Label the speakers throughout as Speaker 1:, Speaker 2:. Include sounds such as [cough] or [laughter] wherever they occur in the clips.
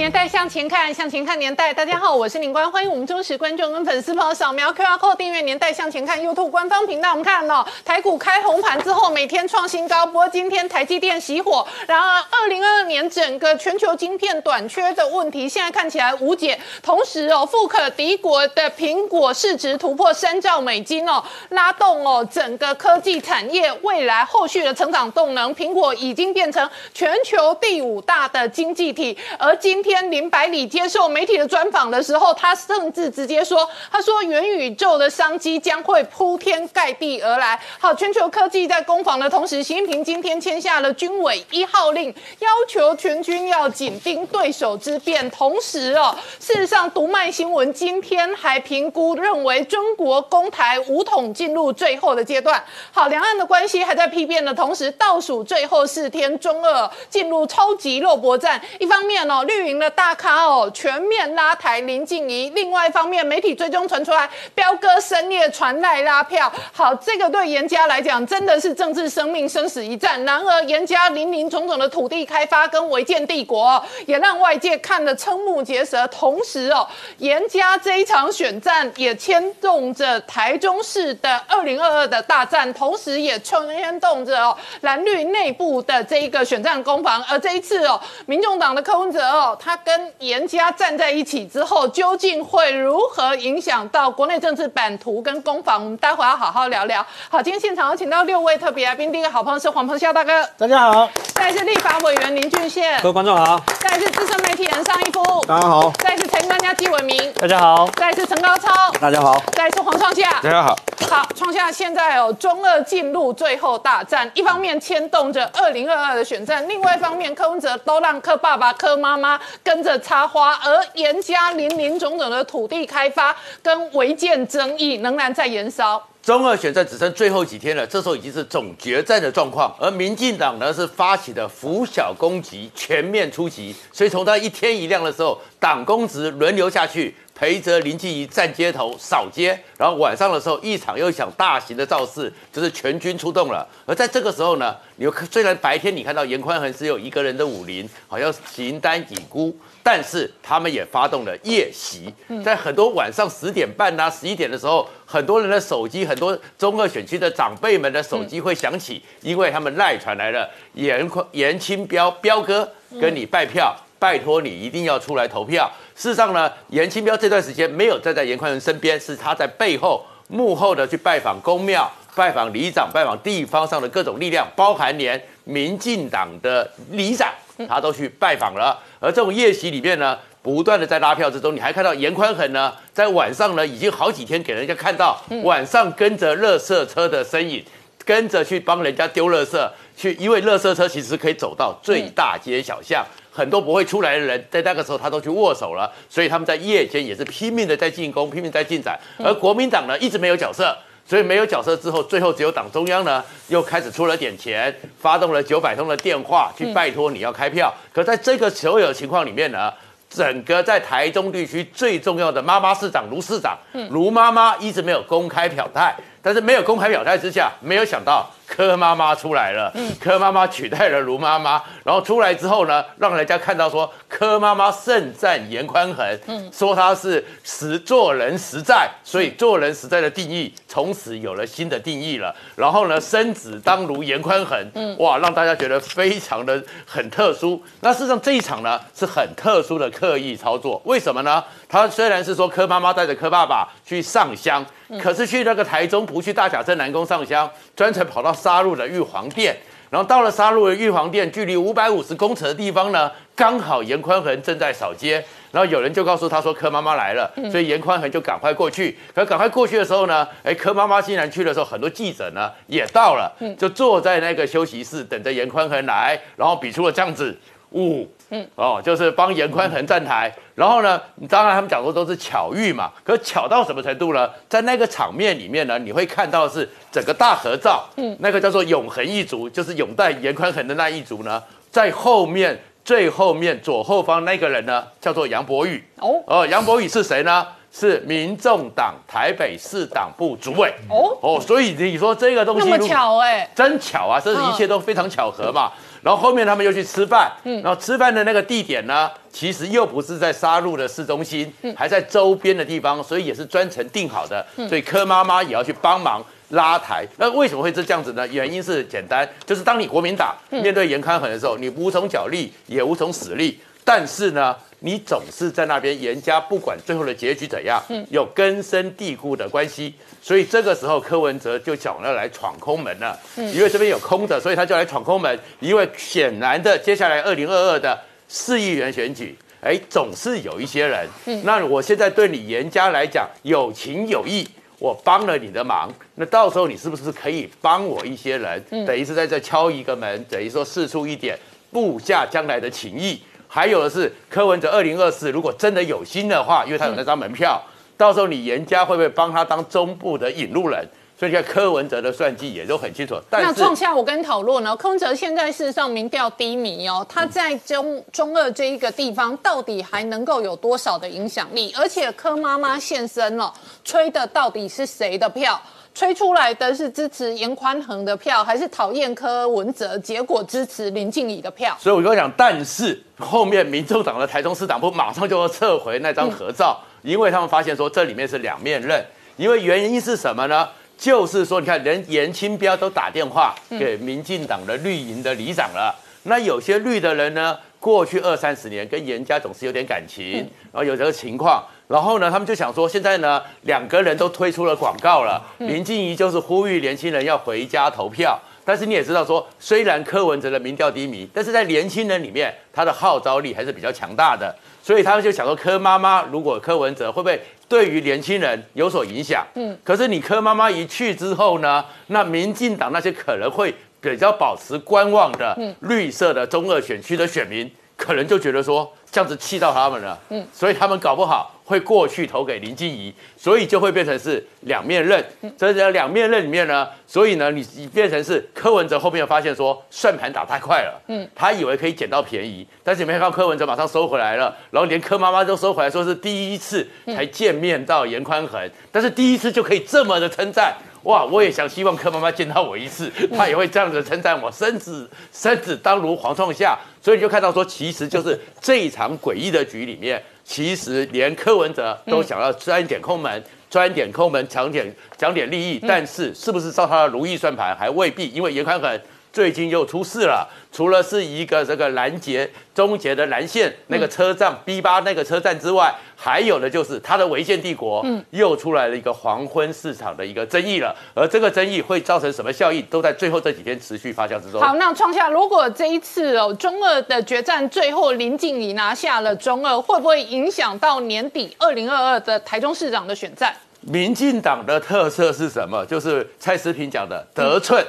Speaker 1: 年代向前看，向前看年代。大家好，我是林官，欢迎我们忠实观众跟粉丝朋友扫描 QR Code 订阅《年代向前看》YouTube 官方频道。我们看哦，台股开红盘之后，每天创新高。不过今天台积电熄火。然而，二零二二年整个全球晶片短缺的问题，现在看起来无解。同时哦，富可敌国的苹果市值突破三兆美金哦，拉动哦整个科技产业未来后续的成长动能。苹果已经变成全球第五大的经济体，而今天。天林百里接受媒体的专访的时候，他甚至直接说：“他说元宇宙的商机将会铺天盖地而来。”好，全球科技在攻防的同时，习近平今天签下了军委一号令，要求全军要紧盯对手之变。同时哦，事实上，读卖新闻今天还评估认为中国攻台武统进入最后的阶段。好，两岸的关系还在批变的同时，倒数最后四天，中俄进入超级肉搏战。一方面哦，绿营。的大咖哦，全面拉台林静怡。另外一方面，媒体追踪传出来，彪哥深夜传赖拉票。好，这个对严家来讲，真的是政治生命生死一战。然而，严家林林总总的土地开发跟违建帝国，也让外界看得瞠目结舌。同时哦，严家这一场选战也牵动着台中市的二零二二的大战，同时也牵动着哦蓝绿内部的这一个选战攻防。而这一次哦，民众党的柯文哲哦，他。跟严家站在一起之后，究竟会如何影响到国内政治版图跟攻防？我们待会要好好聊聊。好，今天现场有请到六位特别来宾，第一个好朋友是黄鹏霄大哥，
Speaker 2: 大家好；
Speaker 1: 再是立法委员林俊宪，
Speaker 3: 各位观众好；
Speaker 1: 再是资深媒体人尚一夫，
Speaker 2: 大家好；
Speaker 1: 再是财经专家纪伟明，
Speaker 3: 大家好；
Speaker 1: 再是陈高超，
Speaker 2: 大家好；
Speaker 1: 再是黄创夏，
Speaker 2: 大家好。
Speaker 1: 好，创下现在哦，中二进入最后大战，一方面牵动着二零二二的选战，另外一方面柯文哲都让柯爸爸、柯妈妈跟着插花，而严家林林总总的土地开发跟违建争议仍然在延烧。
Speaker 4: 中二选战只剩最后几天了，这时候已经是总决战的状况，而民进党呢是发起的拂晓攻击，全面出击，所以从他一天一亮的时候，党公职轮流下去。陪着林静怡站街头扫街，然后晚上的时候一场又一场大型的造势，就是全军出动了。而在这个时候呢，你虽然白天你看到严宽恒只有一个人的武林，好像形单影孤，但是他们也发动了夜袭，在很多晚上十点半呐、十一点的时候，很多人的手机，很多中二选区的长辈们的手机会响起，因为他们赖传来了严宽严清标标哥跟你拜票，拜托你一定要出来投票。事实上呢，严清标这段时间没有站在严宽仁身边，是他在背后幕后的去拜访公庙、拜访里长、拜访地方上的各种力量，包含连民进党的里长，他都去拜访了。而这种夜袭里面呢，不断的在拉票之中，你还看到严宽恒呢，在晚上呢，已经好几天给人家看到晚上跟着垃圾车的身影，跟着去帮人家丢垃圾，去因为垃圾车其实可以走到最大街小巷。很多不会出来的人，在那个时候他都去握手了，所以他们在夜间也是拼命的在进攻，拼命在进展。而国民党呢，一直没有角色，所以没有角色之后，最后只有党中央呢，又开始出了点钱，发动了九百通的电话去拜托你要开票。可在这个所有情况里面呢，整个在台中地区最重要的妈妈市长卢市长，卢妈妈一直没有公开表态，但是没有公开表态之下，没有想到。柯妈妈出来了，柯妈妈取代了卢妈妈，然后出来之后呢，让人家看到说柯妈妈盛赞严宽恒，说她是实做人实在，所以做人实在的定义从此有了新的定义了。然后呢，生子当如严宽恒，哇，让大家觉得非常的很特殊。那事实上这一场呢是很特殊的刻意操作，为什么呢？他虽然是说柯妈妈带着柯爸爸去上香。可是去那个台中不去大甲镇南宫上香，专程跑到沙鹿的玉皇殿，然后到了沙鹿的玉皇殿，距离五百五十公尺的地方呢，刚好严宽恒正在扫街，然后有人就告诉他说柯妈妈来了，所以严宽恒就赶快过去。可赶快过去的时候呢，哎，柯妈妈竟然去的时候，很多记者呢也到了，就坐在那个休息室等着严宽恒来，然后比出了这样子五。嗯，哦，就是帮严宽恒站台，然后呢，当然他们讲说都是巧遇嘛，可巧到什么程度呢？在那个场面里面呢，你会看到是整个大合照，嗯，那个叫做永恒一族，就是永戴严宽恒的那一族呢，在后面最后面左后方那个人呢，叫做杨博宇。哦，呃，杨博宇是谁呢？是民众党台北市党部主委。哦哦，所以你说这个东西
Speaker 1: 那么巧哎，
Speaker 4: 真巧啊！这一切都非常巧合嘛。然后后面他们又去吃饭，嗯，然后吃饭的那个地点呢，其实又不是在沙鹿的市中心，嗯，还在周边的地方，所以也是专程定好的。所以柯妈妈也要去帮忙拉台。那为什么会是这样子呢？原因是简单，就是当你国民党面对严康衡的时候，你无从角力，也无从使力，但是呢，你总是在那边严家不管最后的结局怎样，嗯，有根深蒂固的关系。所以这个时候，柯文哲就想要来闯空门了。嗯，因为这边有空的，所以他就来闯空门。因为显然的，接下来二零二二的四亿元选举，哎，总是有一些人。嗯，那我现在对你严家来讲有情有义，我帮了你的忙，那到时候你是不是可以帮我一些人？嗯，等于是在这敲一个门，等于说试出一点部下将来的情谊。还有的是柯文哲二零二四，如果真的有心的话，因为他有那张门票。到时候你严家会不会帮他当中部的引路人？所以，看柯文哲的算计也都很清楚。
Speaker 1: 但那创下我跟你讨论呢，柯文哲现在事实上民调低迷哦，他在中中二这一个地方到底还能够有多少的影响力？而且柯妈妈现身了，吹的到底是谁的票？吹出来的是支持严宽恒的票，还是讨厌柯文哲？结果支持林静怡的票。
Speaker 4: 所以我跟你讲，但是后面民众党的台中市党部马上就要撤回那张合照。因为他们发现说这里面是两面刃，因为原因是什么呢？就是说，你看，连严清标都打电话给民进党的绿营的里长了。那有些绿的人呢，过去二三十年跟严家总是有点感情，然后有这个情况，然后呢，他们就想说，现在呢，两个人都推出了广告了。林静怡就是呼吁年轻人要回家投票，但是你也知道说，虽然柯文哲的民调低迷，但是在年轻人里面，他的号召力还是比较强大的。所以他们就想说，柯妈妈如果柯文哲会不会对于年轻人有所影响？嗯，可是你柯妈妈一去之后呢，那民进党那些可能会比较保持观望的绿色的中二选区的选民，可能就觉得说。这样子气到他们了，嗯，所以他们搞不好会过去投给林静怡，所以就会变成是两面刃。在这两面刃里面呢，所以呢，你你变成是柯文哲后面发现说算盘打太快了，嗯，他以为可以捡到便宜，但是没看到柯文哲马上收回来了，然后连柯妈妈都收回来，说是第一次才见面到严宽恒，但是第一次就可以这么的称赞。哇！我也想希望柯妈妈见到我一次，她也会这样子称赞我，生子生子当如黄创夏。所以你就看到说，其实就是 [laughs] 这一场诡异的局里面，其实连柯文哲都想要钻一点空门，钻一点空门，抢点抢点利益。但是是不是照他的如意算盘，还未必，因为严宽恒最近又出事了。除了是一个这个拦截终结的蓝线那个车站 B 八那个车站之外，还有的就是它的违建帝国，嗯，又出来了一个黄昏市场的一个争议了。而这个争议会造成什么效应，都在最后这几天持续发酵之中。
Speaker 1: 好，那创下如果这一次哦中二的决战最后林静怡拿下了中二，会不会影响到年底二零二二的台中市长的选战？
Speaker 4: 民进党的特色是什么？就是蔡思平讲的得寸。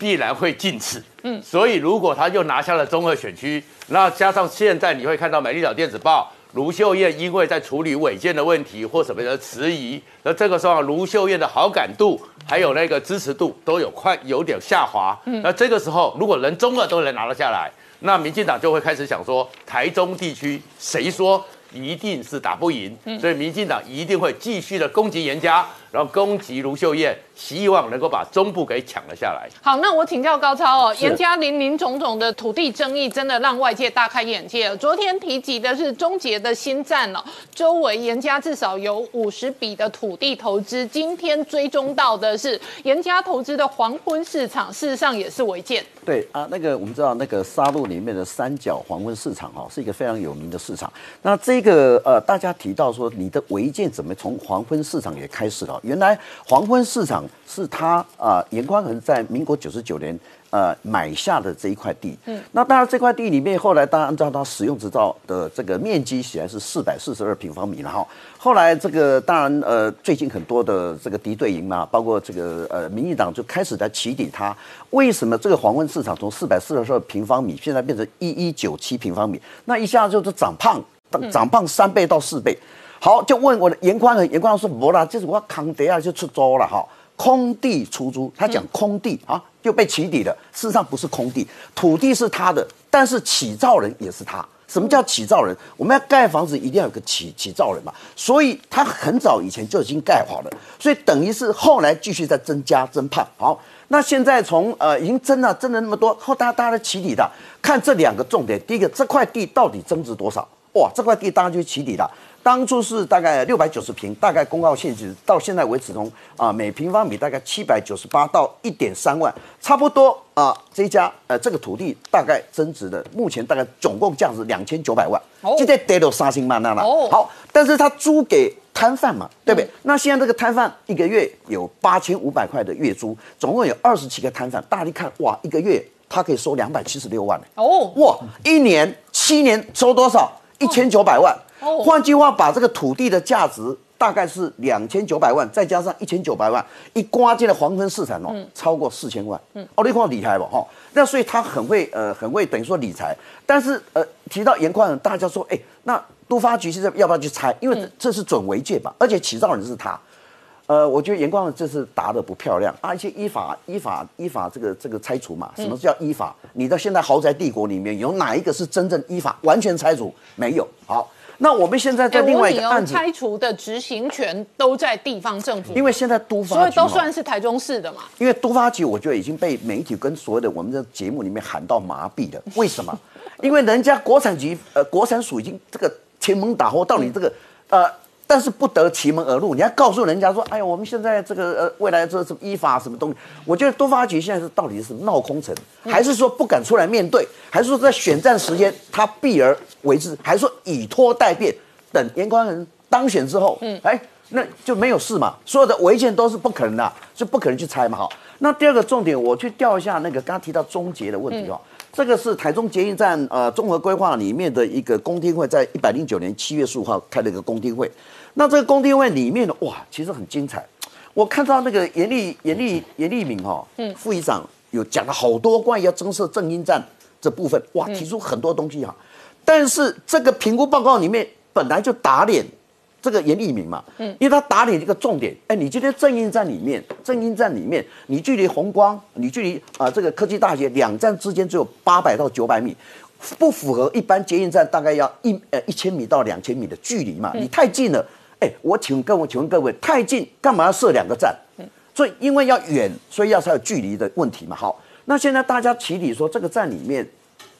Speaker 4: 必然会进次，嗯，所以如果他又拿下了中二选区，那加上现在你会看到美丽岛电子报卢秀燕因为在处理违建的问题或什么的迟疑，那这个时候卢秀燕的好感度还有那个支持度都有快有点下滑，嗯，那这个时候如果人中二都能拿得下来，那民进党就会开始想说台中地区谁说？一定是打不赢，所以民进党一定会继续的攻击严家，然后攻击卢秀燕，希望能够把中部给抢了下来。
Speaker 1: 好，那我请教高超哦，严家林林总总的土地争议，真的让外界大开眼界。昨天提及的是终结的新站哦，周围严家至少有五十笔的土地投资。今天追踪到的是严家投资的黄昏市场，事实上也是违建。
Speaker 2: 对啊，那个我们知道那个沙鹿里面的三角黄昏市场哈，是一个非常有名的市场。那这这个呃，大家提到说你的违建怎么从黄昏市场也开始了？原来黄昏市场是他啊，严宽恒在民国九十九年呃买下的这一块地。嗯，那当然这块地里面后来当然按照他使用执照的这个面积显然是四百四十二平方米了哈。后来这个当然呃，最近很多的这个敌对营嘛，包括这个呃民进党就开始在起底他。为什么这个黄昏市场从四百四十二平方米现在变成一一九七平方米？那一下就是长胖。长胖三倍到四倍，好，就问我的严宽和严宽说不啦，就是我康德啊就出租了哈，空地出租，他讲空地啊就被起底了。事实上不是空地，土地是他的，但是起造人也是他。什么叫起造人？我们要盖房子一定要有个起起造人嘛，所以他很早以前就已经盖好了，所以等于是后来继续在增加增胖。好，那现在从呃已经增了增了那么多，后大大的起底的，看这两个重点，第一个这块地到底增值多少？哇，这块地当然就起底了。当初是大概六百九十平，大概公告限制到现在为止，从啊每平方米大概七百九十八到一点三万，差不多啊这一家呃这个土地大概增值的，目前大概总共价值两千九百万，就在跌到三星曼那了。好，但是他租给摊贩嘛，对不对？那现在这个摊贩一个月有八千五百块的月租，总共有二十七个摊贩，大家一看哇，一个月他可以收两百七十六万哦，哇，一年七年收多少？一千九百万。换句话，把这个土地的价值大概是两千九百万，再加上一千九百万，一刮进了黄昏市场哦，超过四千万。嗯哦，你看厉害吧？哈，那所以他很会呃，很会等于说理财。但是呃，提到盐矿，大家说，哎，那都发局现在要不要去拆？因为这是准违建吧，而且起造人是他。呃，我觉得严光仁这次答的不漂亮啊，一些依法依法依法这个这个拆除嘛，什么叫依法？你到现在豪宅帝国里面有哪一个是真正依法完全拆除？没有。好。那我们现在在另外一个案子，
Speaker 1: 拆除的执行权都在地方政府，
Speaker 2: 因为现在都发，
Speaker 1: 所以都算是台中市的嘛。
Speaker 2: 因为都发局，我觉得已经被媒体跟所有的我们的节目里面喊到麻痹了。为什么？因为人家国产局呃国产署已经这个前门打后到你这个呃。但是不得其门而入，你要告诉人家说，哎呀，我们现在这个呃，未来这什么依法什么东西？我觉得多发局现在是到底是闹空城，还是说不敢出来面对，还是说在选战时间他避而为之，还是说以拖待变，等严宽仁当选之后，嗯，哎，那就没有事嘛，所有的违建都是不可能的，就不可能去拆嘛，哈。那第二个重点，我去调一下那个刚刚提到终结的问题哦。这个是台中捷运站呃综合规划里面的一个公听会，在一百零九年七月十五号开了一个公听会。那这个公听会里面的哇，其实很精彩。我看到那个严立严立严立敏哈，嗯，副议长有讲了好多关于要增设正音站这部分，哇，提出很多东西哈。但是这个评估报告里面本来就打脸。这个严立明嘛，嗯，因为他打脸一个重点，哎，你今天正音站里面，正音站里面，你距离红光，你距离啊这个科技大学两站之间只有八百到九百米，不符合一般捷运站大概要一呃一千米到两千米的距离嘛，你太近了，哎，我请问各位，请问各位，太近干嘛要设两个站？所以因为要远，所以要才有距离的问题嘛。好，那现在大家起底说这个站里面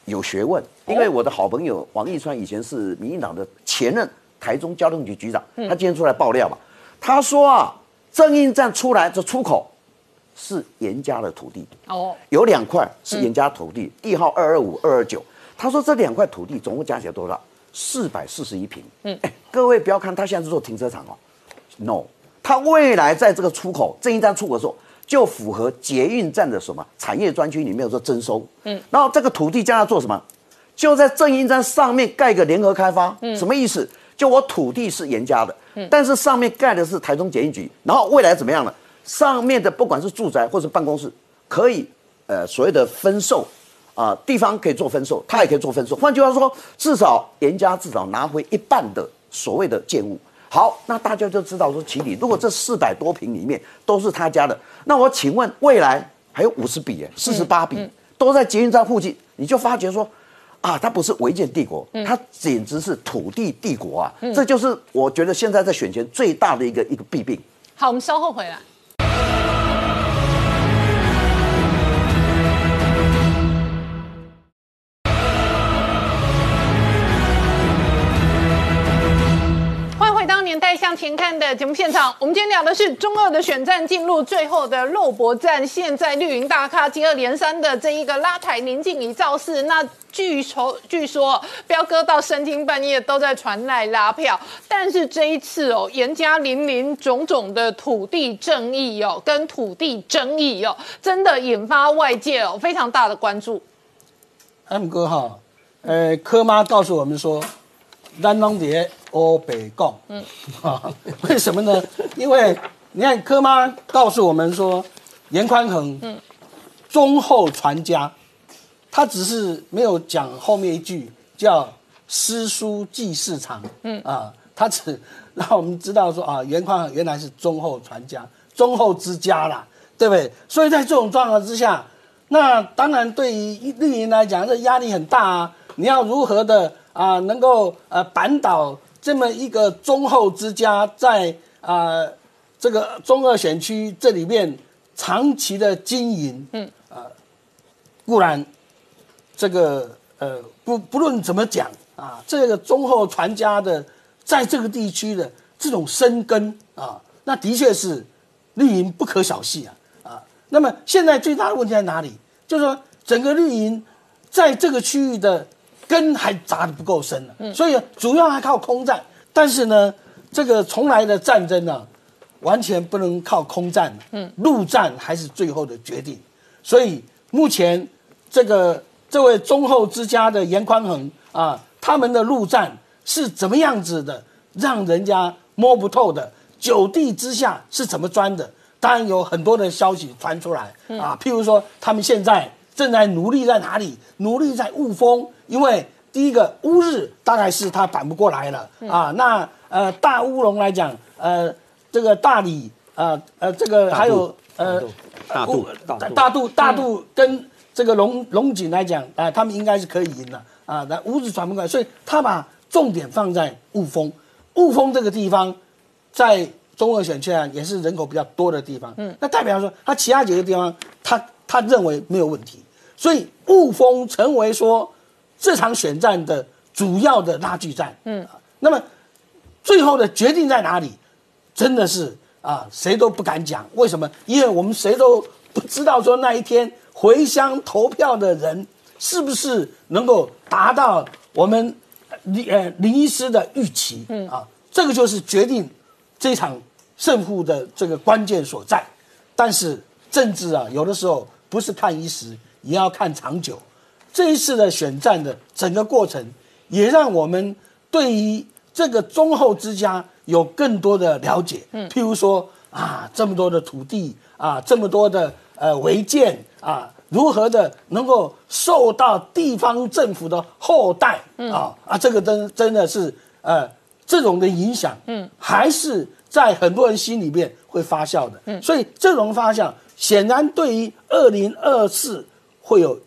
Speaker 2: 有学问，因为我的好朋友王义川以前是民进党的前任。台中交通局局长，他今天出来爆料嘛？他说啊，正印站出来这出口是严家的土地哦，有两块是严家土地，地号二二五二二九。他说这两块土地总共加起来多少？四百四十一平。嗯，哎，各位不要看他现在是做停车场哦，no，他未来在这个出口正一站出口的时候，就符合捷运站的什么产业专区里面有说征收。嗯，然后这个土地将来做什么？就在正印站上面盖个联合开发。嗯，什么意思？就我土地是严家的，但是上面盖的是台中检疫局，然后未来怎么样呢？上面的不管是住宅或是办公室，可以呃所谓的分售，啊地方可以做分售，他也可以做分售。换句话说，至少严家至少拿回一半的所谓的建物。好，那大家就知道说，起底如果这四百多平里面都是他家的，那我请问未来还有五十笔四十八笔都在捷运站附近，你就发觉说。啊，它不是违建帝国，它简直是土地帝国啊！这就是我觉得现在在选前最大的一个一个弊病。
Speaker 1: 好，我们稍后回来。前看的节目现场，我们今天聊的是中二的选战进入最后的肉搏战。现在绿营大咖接二连三的这一个拉台宁静怡造势，那据说据说彪哥到深更半夜都在传来拉票。但是这一次哦，严家林林种种的土地正义哦，跟土地争议哦，真的引发外界哦非常大的关注。
Speaker 3: M 哥哈，呃，柯妈告诉我们说。南龙蝶欧北共，嗯，[laughs] 啊，为什么呢？因为你看柯妈告诉我们说，严宽恒，嗯，忠厚传家，他只是没有讲后面一句叫诗书记市场，嗯啊，他只让我们知道说啊，严宽恒原来是忠厚传家。忠厚之家啦，对不对？所以在这种状况之下，那当然对于绿营来讲，这压力很大啊。你要如何的啊，能够呃扳倒这么一个忠厚之家，在啊这个中二选区这里面长期的经营，嗯啊，固然这个呃不不论怎么讲啊，这个忠厚传家的在这个地区的这种生根啊，那的确是绿营不可小觑啊啊。那么现在最大的问题在哪里？就是说整个绿营在这个区域的根还扎的不够深了，所以主要还靠空战。但是呢，这个从来的战争呢，完全不能靠空战，嗯，陆战还是最后的决定。所以目前这个这位忠厚之家的严宽恒啊，他们的陆战是怎么样子的，让人家摸不透的，九地之下是怎么钻的？当然有很多的消息传出来啊，譬如说他们现在正在努力在哪里？努力在雾峰，因为第一个乌日大概是他反不过来了啊。那呃大乌龙来讲，呃这个大理呃呃这个还有呃
Speaker 5: 大肚
Speaker 3: 大大肚大肚跟这个龙龙井来讲啊，他们应该是可以赢的啊。那乌日传不过来，所以他把重点放在雾峰。雾峰这个地方在中二选区啊，也是人口比较多的地方。嗯，那代表说他其他几个地方，他他认为没有问题，所以雾峰成为说这场选战的主要的拉锯战。嗯，那么最后的决定在哪里？真的是啊，谁都不敢讲。为什么？因为我们谁都不知道说那一天回乡投票的人是不是能够达到我们林呃林医师的预期。嗯啊，这个就是决定这场胜负的这个关键所在。但是政治啊，有的时候不是看一时，也要看长久。这一次的选战的整个过程，也让我们对于这个忠厚之家有更多的了解。嗯，譬如说啊，这么多的土地啊，这么多的呃违建啊，如何的能够受到地方政府的后代啊啊，这个真真的是呃这种的影响，嗯，还是在很多人心里面会发酵的。嗯，所以这种发酵显然对于二零二四会有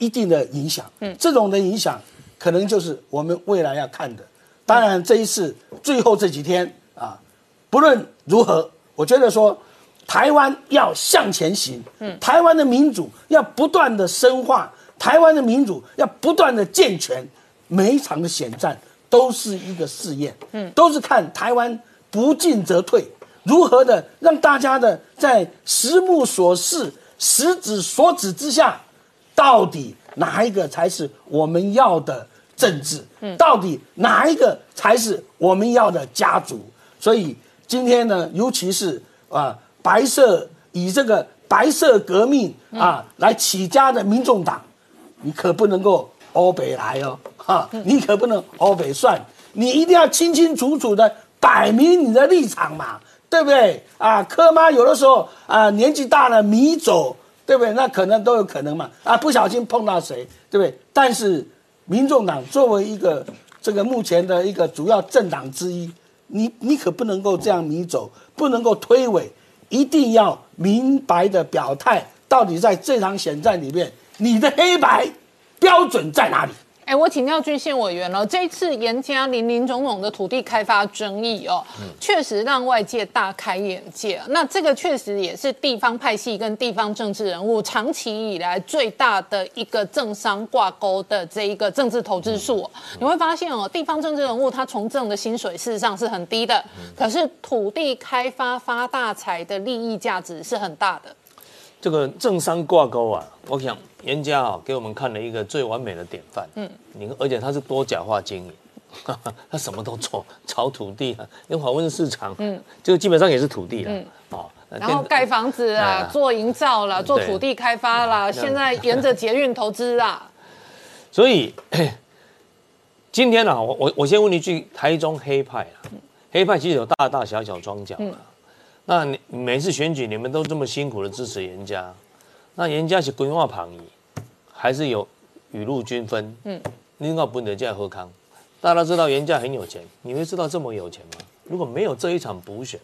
Speaker 3: 一定的影响。嗯，这种的影响可能就是我们未来要看的。当然，这一次最后这几天啊，不论如何，我觉得说台湾要向前行。嗯，台湾的民主要不断的深化，台湾的民主要不断的健全。每一场的选战都是一个试验。嗯，都是看台湾不进则退，如何的让大家的在实目所视、实指所指之下，到底哪一个才是我们要的政治？嗯，到底哪一个才是我们要的家族？所以今天呢，尤其是啊，白色以这个白色革命啊来起家的民众党，你可不能够欧北来哦，哈，你可不能欧北算，你一定要清清楚楚的摆明你的立场嘛，对不对？啊，柯妈有的时候啊年纪大了迷走，对不对？那可能都有可能嘛，啊，不小心碰到谁，对不对？但是民众党作为一个这个目前的一个主要政党之一，你你可不能够这样迷走，不能够推诿，一定要明白的表态，到底在这场选战里面，你的黑白标准在哪里？
Speaker 1: 哎，我请教郡县委员了，这一次严加林林总总的土地开发争议哦，确实让外界大开眼界。那这个确实也是地方派系跟地方政治人物长期以来最大的一个政商挂钩的这一个政治投资数。你会发现哦，地方政治人物他从政的薪水事实上是很低的，可是土地开发发大财的利益价值是很大的。
Speaker 5: 这个政商挂钩啊，我想严家啊给我们看了一个最完美的典范。嗯，你而且他是多角化经营，[laughs] 他什么都做，炒土地啊，用华温市场，嗯，就基本上也是土地了，哦，
Speaker 1: 然后盖房子啊，做营造啦，做土地开发啦，现在沿着捷运投资啊。[laughs]
Speaker 5: 所以今天呢，我我我先问一句，台中黑派啊，黑派其实有大大小小庄脚啊。那你每次选举，你们都这么辛苦的支持严家，那人家是规划旁移，还是有雨露均分？嗯，另外不能叫喝康。大家知道严家很有钱，你会知道这么有钱吗？如果没有这一场补选，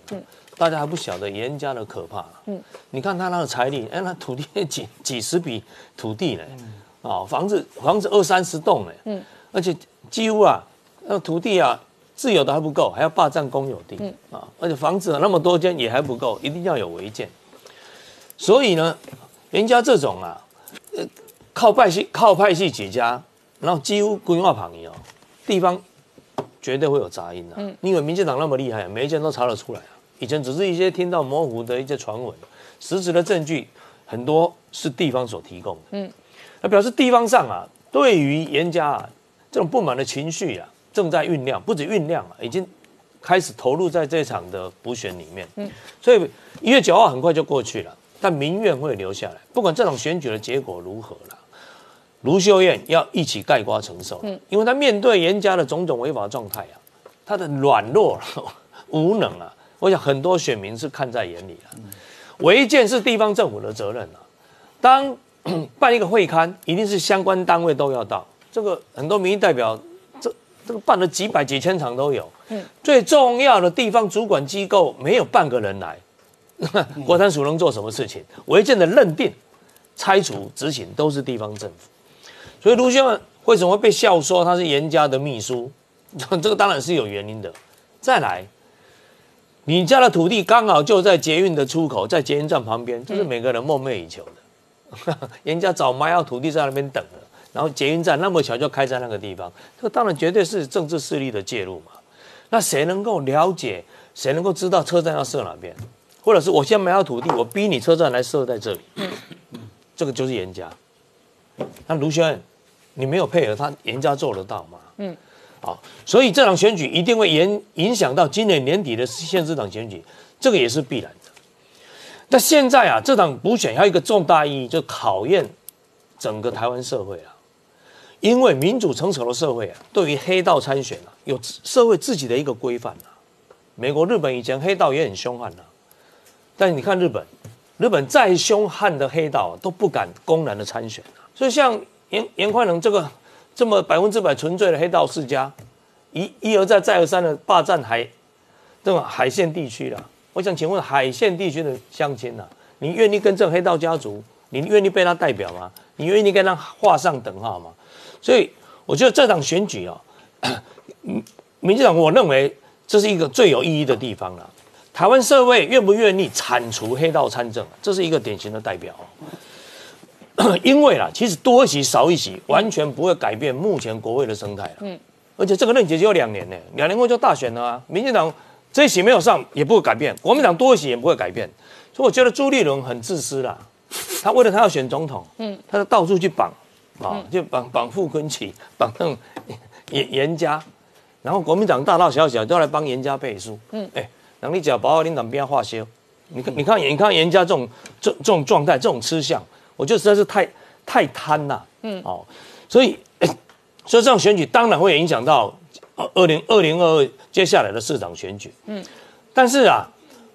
Speaker 5: 大家还不晓得严家的可怕。嗯，你看他那个财力，哎，那土地几 [laughs] 几十笔土地呢，啊，房子房子二三十栋呢，嗯，而且几乎啊，那土地啊，自有的还不够，还要霸占公有地，啊，而且房子那么多间也还不够，一定要有违建。所以呢，人家这种啊，呃，靠派系靠派系起家，然后几乎规划旁移哦，地方。绝对会有杂音的，嗯，因为民进党那么厉害，每一件都查得出来啊。以前只是一些听到模糊的一些传闻，实质的证据很多是地方所提供的，嗯，那表示地方上啊，对于严家啊这种不满的情绪啊，正在酝酿，不止酝酿啊，已经开始投入在这场的补选里面，嗯，所以一月九号很快就过去了，但民怨会留下来，不管这场选举的结果如何了。卢秀燕要一起盖瓜承受，嗯，因为她面对严家的种种违法状态啊，他的软弱、[laughs] 无能啊，我想很多选民是看在眼里的。违建是地方政府的责任啊，当办一个会刊，一定是相关单位都要到。这个很多民意代表，这这个办了几百几千场都有，嗯，最重要的地方主管机构没有半个人来，国产署能做什么事情？违建的认定、拆除、执行都是地方政府。所以卢秀文为什么会被笑说他是严家的秘书？[laughs] 这个当然是有原因的。再来，你家的土地刚好就在捷运的出口，在捷运站旁边，这是每个人梦寐以求的。[laughs] 人家早埋好土地在那边等了，然后捷运站那么巧就开在那个地方，这当然绝对是政治势力的介入嘛。那谁能够了解？谁能够知道车站要设哪边？或者是我先买好土地，我逼你车站来设在这里？这个就是严家。那卢先生。你没有配合他，严家做得到吗？嗯，好，所以这场选举一定会影影响到今年年底的县市长选举，这个也是必然的。那现在啊，这场补选还有一个重大意义，就考验整个台湾社会啊，因为民主成熟的社会啊，对于黑道参选啊，有社会自己的一个规范啊。美国、日本以前黑道也很凶悍呐，但你看日本，日本再凶悍的黑道都不敢公然的参选啊，所以像。严严宽能这个这么百分之百纯粹的黑道世家，一一而再再而三的霸占海这种海线地区了。我想请问海线地区的乡亲呐，你愿意跟这个黑道家族，你愿意被他代表吗？你愿意跟他画上等号吗？所以我觉得这场选举啊，民进党我认为这是一个最有意义的地方了。台湾社会愿不愿意铲除黑道参政，这是一个典型的代表。[coughs] 因为啦，其实多一席少一席，完全不会改变目前国会的生态嗯，而且这个任期只有两年呢，两年后就大选了啊。民进党这一席没有上，也不会改变；国民党多一席也不会改变。所以我觉得朱立伦很自私啦，他为了他要选总统，嗯，他就到处去绑啊，就绑绑傅昆萁，绑那种严严家，然后国民党大大小小都来帮严家背书。嗯，哎，让你讲保领党边化修，你看，你看，你看人家这种这这种状态，这种吃相。我觉得实在是太太贪了，嗯，哦，所以 [coughs] 所以这场选举当然会影响到二零二零二二接下来的市长选举，嗯，但是啊，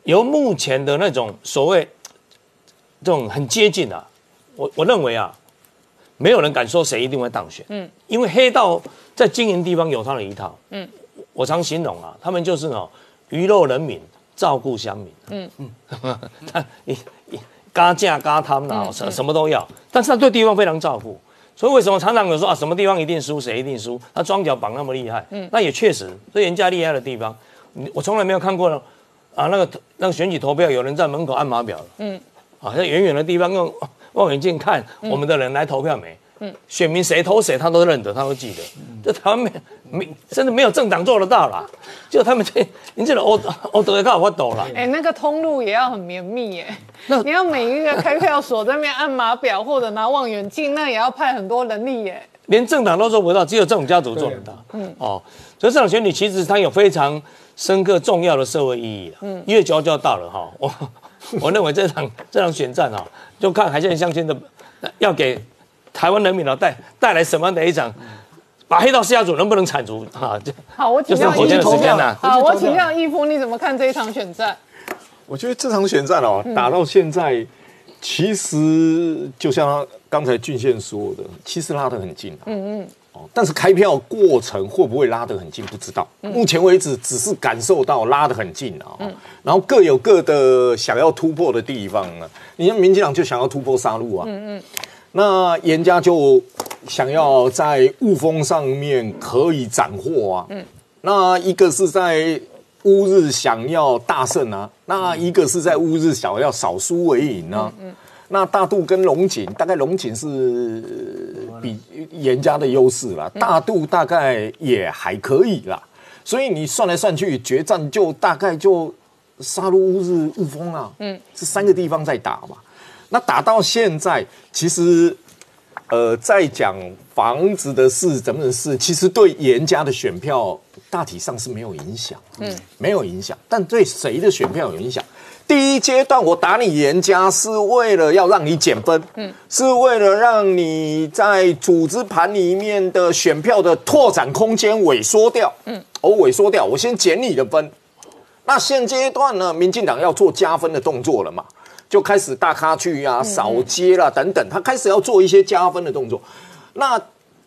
Speaker 5: 由目前的那种所谓这种很接近啊，我我认为啊，没有人敢说谁一定会当选，嗯，因为黑道在经营地方有他的一套，嗯，我常形容啊，他们就是哦娱乐人民，照顾乡民，嗯。嗯，[laughs] 他一一。加价加他们啊，什什么都要，但是他对地方非常照顾，所以为什么常常有说啊，什么地方一定输，谁一定输？他庄脚绑那么厉害，嗯，那也确实，所以人家厉害的地方，我从来没有看过呢，啊，那个那个选举投票有人在门口按码表。嗯，好像远远的地方用望远镜看我们的人来投票没？嗯，选民谁投谁，他都认得，他都记得。这台湾没没，真的没有政党做得到啦。就他们这，你这个欧欧德卡我抖了。
Speaker 1: 哎，那个通路也要很绵密耶。那你要每一个开票所在那边按码表或者拿望远镜，那也要派很多人力耶。
Speaker 5: 连政党都做不到，只有这种家族做得到。嗯哦，所以这场选举其实它有非常深刻重要的社会意义嗯，一月九号就要到了哈。我我认为这场这场选战啊，就看海线相亲的要给。台湾人民呢带带来什么样的一场，把黑道家族能不能铲除啊？
Speaker 1: 好，我请教义夫。好，我请教义夫，你怎么看这一场选战？
Speaker 6: 我觉得这场选战哦，打到现在，其实就像刚才俊宪说的，其实拉得很近。嗯嗯，哦，但是开票过程会不会拉得很近，不知道。目前为止，只是感受到拉得很近啊、哦然后各有各的想要突破的地方呢。你看，民进党就想要突破杀戮啊，嗯嗯，那严家就想要在雾峰上面可以斩获啊，嗯，那一个是在乌日想要大胜啊，那一个是在乌日想要少输为赢啊，嗯。那大肚跟龙井，大概龙井是比严家的优势啦，大肚大概也还可以啦，所以你算来算去，决战就大概就杀入乌日雾峰啊，嗯，这三个地方在打嘛。那打到现在，其实呃，在讲房子的事、怎么的事，其实对严家的选票大体上是没有影响，嗯，没有影响，但对谁的选票有影响？第一阶段我打你严家是为了要让你减分，嗯，是为了让你在组织盘里面的选票的拓展空间萎缩掉，嗯，我萎缩掉，我先减你的分。那现阶段呢，民进党要做加分的动作了嘛，就开始大咖去啊、扫街啦等等，他开始要做一些加分的动作。那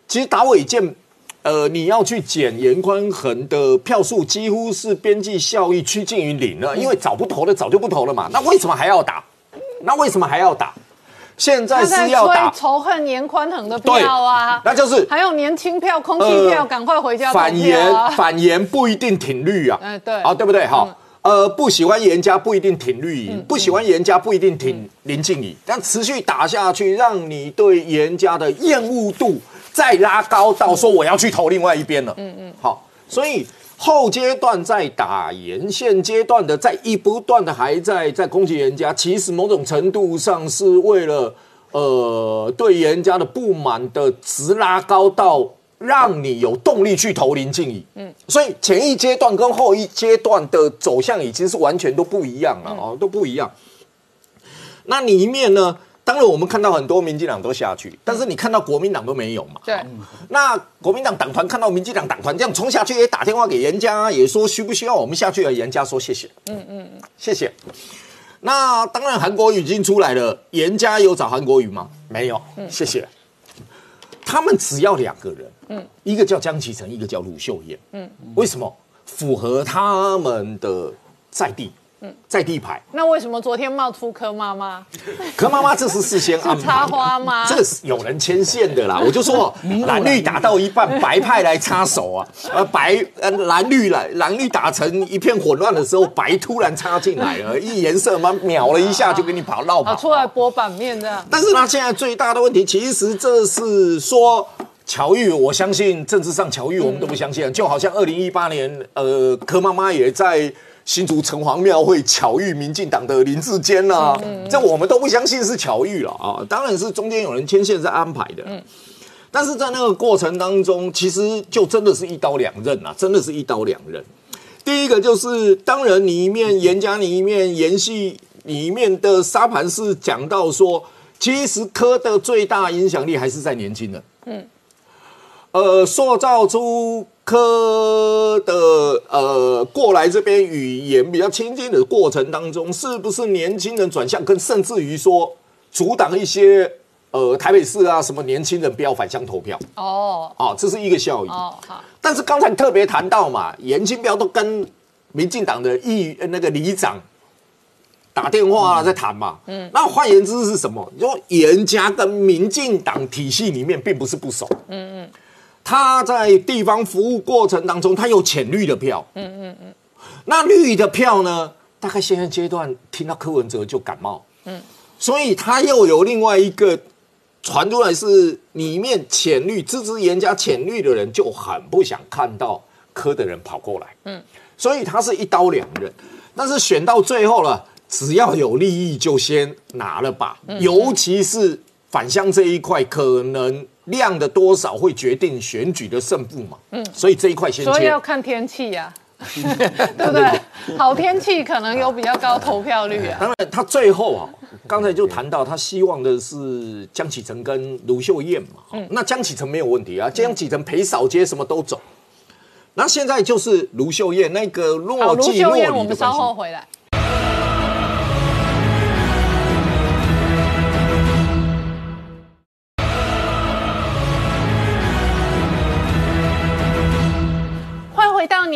Speaker 6: 其实打尾建。呃，你要去减严宽恒的票数，几乎是边际效益趋近于零了，因为早不投的早就不投了嘛。那为什么还要打？那为什么还要打？现在是要打
Speaker 1: 仇恨严宽恒的票啊，
Speaker 6: 那就是
Speaker 1: 还有年轻票、空气票，赶快回家。
Speaker 6: 反言反严不一定挺绿啊，
Speaker 1: 哎对，
Speaker 6: 啊对不对？好，呃，不喜欢严家不一定挺绿营，不喜欢严家不一定挺林静怡，但持续打下去，让你对严家的厌恶度。再拉高到说我要去投另外一边了，嗯嗯，好，所以后阶段在打沿线阶段的，在一不断的还在在攻击人家，其实某种程度上是为了呃对人家的不满的值拉高到让你有动力去投林静怡，嗯，所以前一阶段跟后一阶段的走向已经是完全都不一样了哦，都不一样。那里面呢？当然，我们看到很多民进党都下去，但是你看到国民党都没有嘛？
Speaker 1: 对。
Speaker 6: 那国民党党团看到民进党党团这样冲下去，也打电话给严家，也说需不需要我们下去？严家说谢谢。嗯嗯嗯，谢谢。那当然，韩国瑜已经出来了，严家有找韩国瑜吗？没有。谢谢。他们只要两个人，嗯，一个叫江启臣，一个叫鲁秀燕。嗯。为什么？符合他们的在地。在地牌，
Speaker 1: 那为什么昨天冒出柯妈妈？[laughs]
Speaker 6: 柯妈妈这是事先 [laughs] 安
Speaker 1: 排插花吗？
Speaker 6: 这个是有人牵线的啦。[laughs] 我就说蓝绿打到一半，白派来插手啊，呃白呃蓝绿来蓝绿打成一片混乱的时候，白突然插进来了，一颜色嘛秒了一下就给你跑绕跑
Speaker 1: 出来播版面这样。
Speaker 6: 但是他现在最大的问题，其实这是说乔玉，我相信政治上巧遇我们都不相信，就好像二零一八年呃柯妈妈也在。新竹城隍庙会巧遇民进党的林志坚呐，这我们都不相信是巧遇了啊！当然是中间有人牵线在安排的，嗯但是在那个过程当中，其实就真的是一刀两刃啊，真的是一刀两刃。第一个就是当然你一面严家你一面延续里面的沙盘是讲到说，其实科的最大影响力还是在年轻人，嗯，呃，塑造出。科的呃过来这边语言比较亲近的过程当中，是不是年轻人转向，跟甚至于说阻挡一些呃台北市啊什么年轻人不要反向投票？哦，哦，这是一个效益。哦，好。但是刚才特别谈到嘛，严清标都跟民进党的议那个里长打电话在谈嘛。嗯。那换言之是什么？就说严家跟民进党体系里面并不是不熟。嗯嗯。他在地方服务过程当中，他有浅绿的票，嗯嗯嗯，那绿的票呢？大概现在阶段听到柯文哲就感冒，嗯，所以他又有另外一个传出来是里面浅绿支持严家浅绿的人就很不想看到柯的人跑过来，嗯，所以他是一刀两刃，但是选到最后了，只要有利益就先拿了吧，尤其是返乡这一块可能。量的多少会决定选举的胜负嘛？嗯，所以这一块先。
Speaker 1: 所以要看天气呀，[laughs] 对不对？好天气可能有比较高投票率啊。[laughs]
Speaker 6: 当然，他最后啊，刚才就谈到他希望的是江启臣跟卢秀燕嘛。嗯，那江启臣没有问题啊，江启臣陪扫街什么都走。那现在就是卢秀燕那个落寂落
Speaker 1: 离我们稍后回来。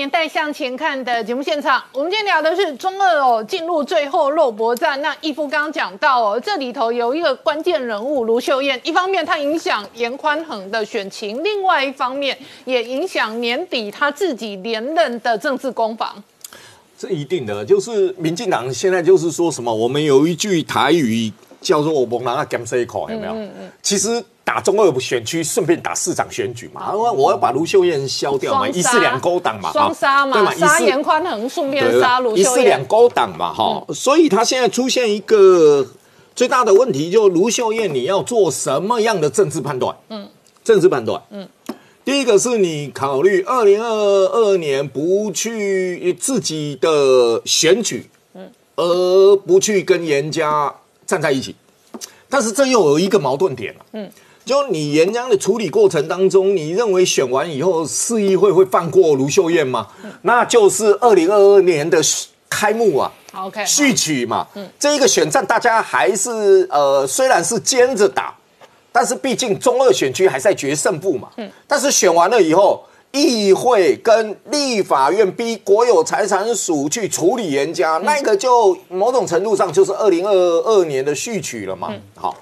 Speaker 1: 带向前看的节目现场，我们今天聊的是中二哦，进入最后肉搏战。那义夫刚刚讲到哦，这里头有一个关键人物卢秀燕，一方面它影响严宽恒的选情，另外一方面也影响年底他自己连任的政治攻防。
Speaker 6: 这一定的，就是民进党现在就是说什么，我们有一句台语叫做“我蒙拿甘塞口”，有没有？其实打中二选区，顺便打市长选举嘛，因为我要把卢秀燕消掉嘛，一四两勾党嘛，
Speaker 1: 双杀
Speaker 6: 对
Speaker 1: 嘛，杀
Speaker 6: 一四
Speaker 1: 严宽恒，顺便
Speaker 6: 对
Speaker 1: 杀卢
Speaker 6: 一四
Speaker 1: 秀燕。
Speaker 6: 两勾党嘛，哈、所以他现在出现一个最大的问题，就卢秀燕你要做什么样的政治判断？嗯，政治判断，嗯，第一个是你考虑二零二二年不去自己的选举，嗯，而不去跟严家站在一起，但是这又有一个矛盾点了，嗯。就你岩浆的处理过程当中，你认为选完以后市议会会放过卢秀燕吗？那就是二零二二年的开幕啊
Speaker 1: ，OK，
Speaker 6: 序曲嘛。嗯这一个选战大家还是呃，虽然是兼着打，但是毕竟中二选区还在决胜负嘛。嗯但是选完了以后，议会跟立法院逼国有财产署去处理人家，那个就某种程度上就是二零二二年的序曲了嘛。好，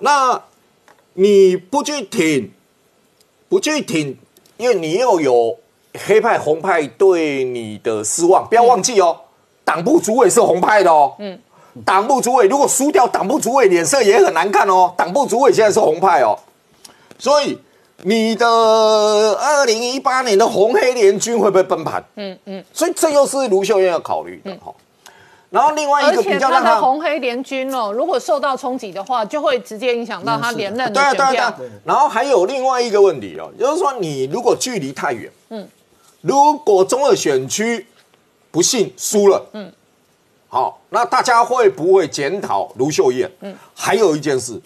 Speaker 6: 那你不去挺，不去挺，因为你又有黑派红派对你的失望，不要忘记哦，党部主委是红派的哦。嗯，党部主委如果输掉，党部主委脸色也很难看哦。党部主委现在是红派哦，所以你的二零一八年的红黑联军会不会崩盘？嗯嗯，所以这又是卢秀燕要考虑的哈。然后另外一个比
Speaker 1: 且他的
Speaker 6: 较让他
Speaker 1: 红黑联军哦，如果受到冲击的话，就会直接影响到他连任的
Speaker 6: 对啊，对啊，对啊。。然后还有另外一个问题哦，就是说你如果距离太远，嗯，如果中二选区不幸输了，嗯，好，那大家会不会检讨卢秀燕？嗯，还有一件事，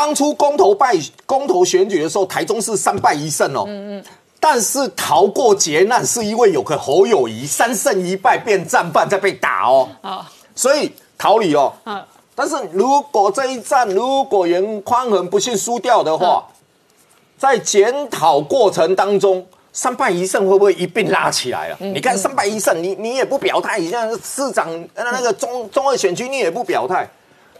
Speaker 6: 当初公投败公投选举的时候，台中市三败一胜哦，嗯嗯。但是逃过劫难是因为有个侯友谊三胜一败变战犯在被打哦，
Speaker 1: 啊
Speaker 6: 所以逃离哦。
Speaker 1: 啊，
Speaker 6: 但是如果这一战如果袁匡衡不幸输掉的话，在检讨过程当中，三败一胜会不会一并拉起来啊？你看三败一胜，你你也不表态，你像市长呃那个中中二选区你也不表态，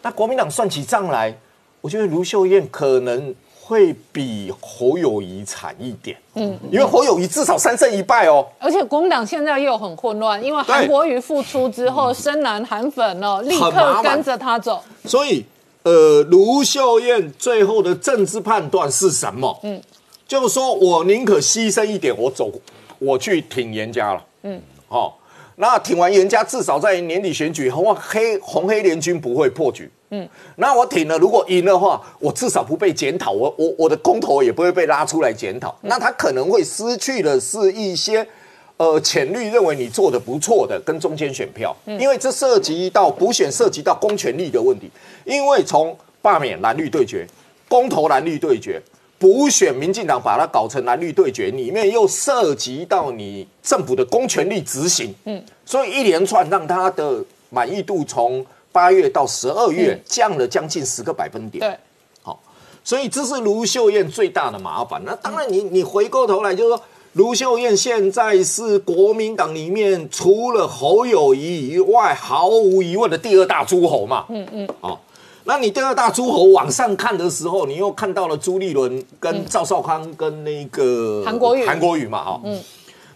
Speaker 6: 那国民党算起账来，我觉得卢秀燕可能会比侯友谊惨一点。嗯，因为侯友谊至少三胜一败哦。
Speaker 1: 而且国民党现在又很混乱，因为韩国瑜复出之后，深蓝韩粉哦，立刻跟着他走。
Speaker 6: 所以，呃，卢秀燕最后的政治判断是什么？嗯，就是说我宁可牺牲一点，我走，我去挺严家了。嗯，哦，那挺完严家，至少在年底选举，红黑红黑联军不会破局。嗯，那我挺了，如果赢的话，我至少不被检讨，我我我的公投也不会被拉出来检讨。那他可能会失去的是一些。呃，浅绿认为你做的不错的，跟中间选票，因为这涉及到补选，涉及到公权力的问题。因为从罢免蓝绿对决、公投蓝绿对决、补选民进党把它搞成蓝绿对决，里面又涉及到你政府的公权力执行，嗯，所以一连串让他的满意度从八月到十二月降了将近十个百分点。
Speaker 1: 对，
Speaker 6: 所以这是卢秀燕最大的麻烦。那当然你，你回过头来就是说，卢秀燕现在是国民党里面除了侯友谊以外，毫无疑问的第二大诸侯嘛。嗯嗯。哦，那你第二大诸侯往上看的时候，你又看到了朱立伦跟赵少康跟那个
Speaker 1: 韩国瑜
Speaker 6: 韩国瑜嘛，哈、嗯。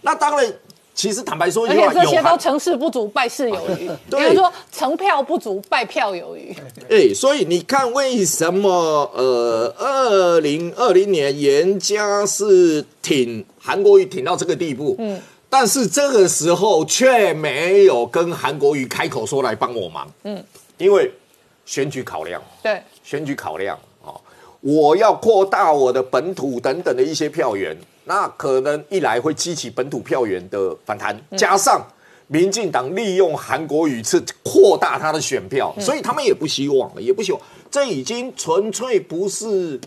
Speaker 6: 那当然，其实坦白说
Speaker 1: 而且这些都成事不足败事有余，[laughs]
Speaker 6: 对。
Speaker 1: 比如说成票不足败票有余。[laughs]
Speaker 6: 哎，所以你看，为什么呃，二零二零年严家是挺韩国瑜挺到这个地步，嗯，但是这个时候却没有跟韩国瑜开口说来帮我忙，嗯，因为选举考量，
Speaker 1: 对，
Speaker 6: 选举考量哦，我要扩大我的本土等等的一些票源，那可能一来会激起本土票源的反弹，加上民进党利用韩国语次扩大他的选票，所以他们也不希望了，也不希望，这已经纯粹不是。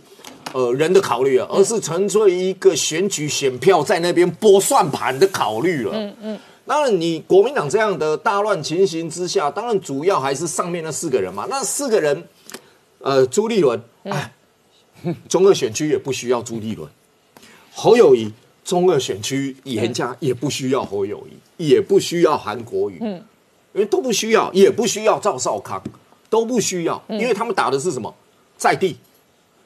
Speaker 6: 呃，人的考虑了，而是纯粹一个选举选票在那边拨算盘的考虑了。嗯嗯。当然，你国民党这样的大乱情形之下，当然主要还是上面那四个人嘛。那四个人，呃，朱立伦，哎，中二选区也不需要朱立伦。侯友谊，中二选区严家也不需要侯友谊，也不需要韩国瑜，嗯，因为都不需要，也不需要赵少康，都不需要，因为他们打的是什么在地，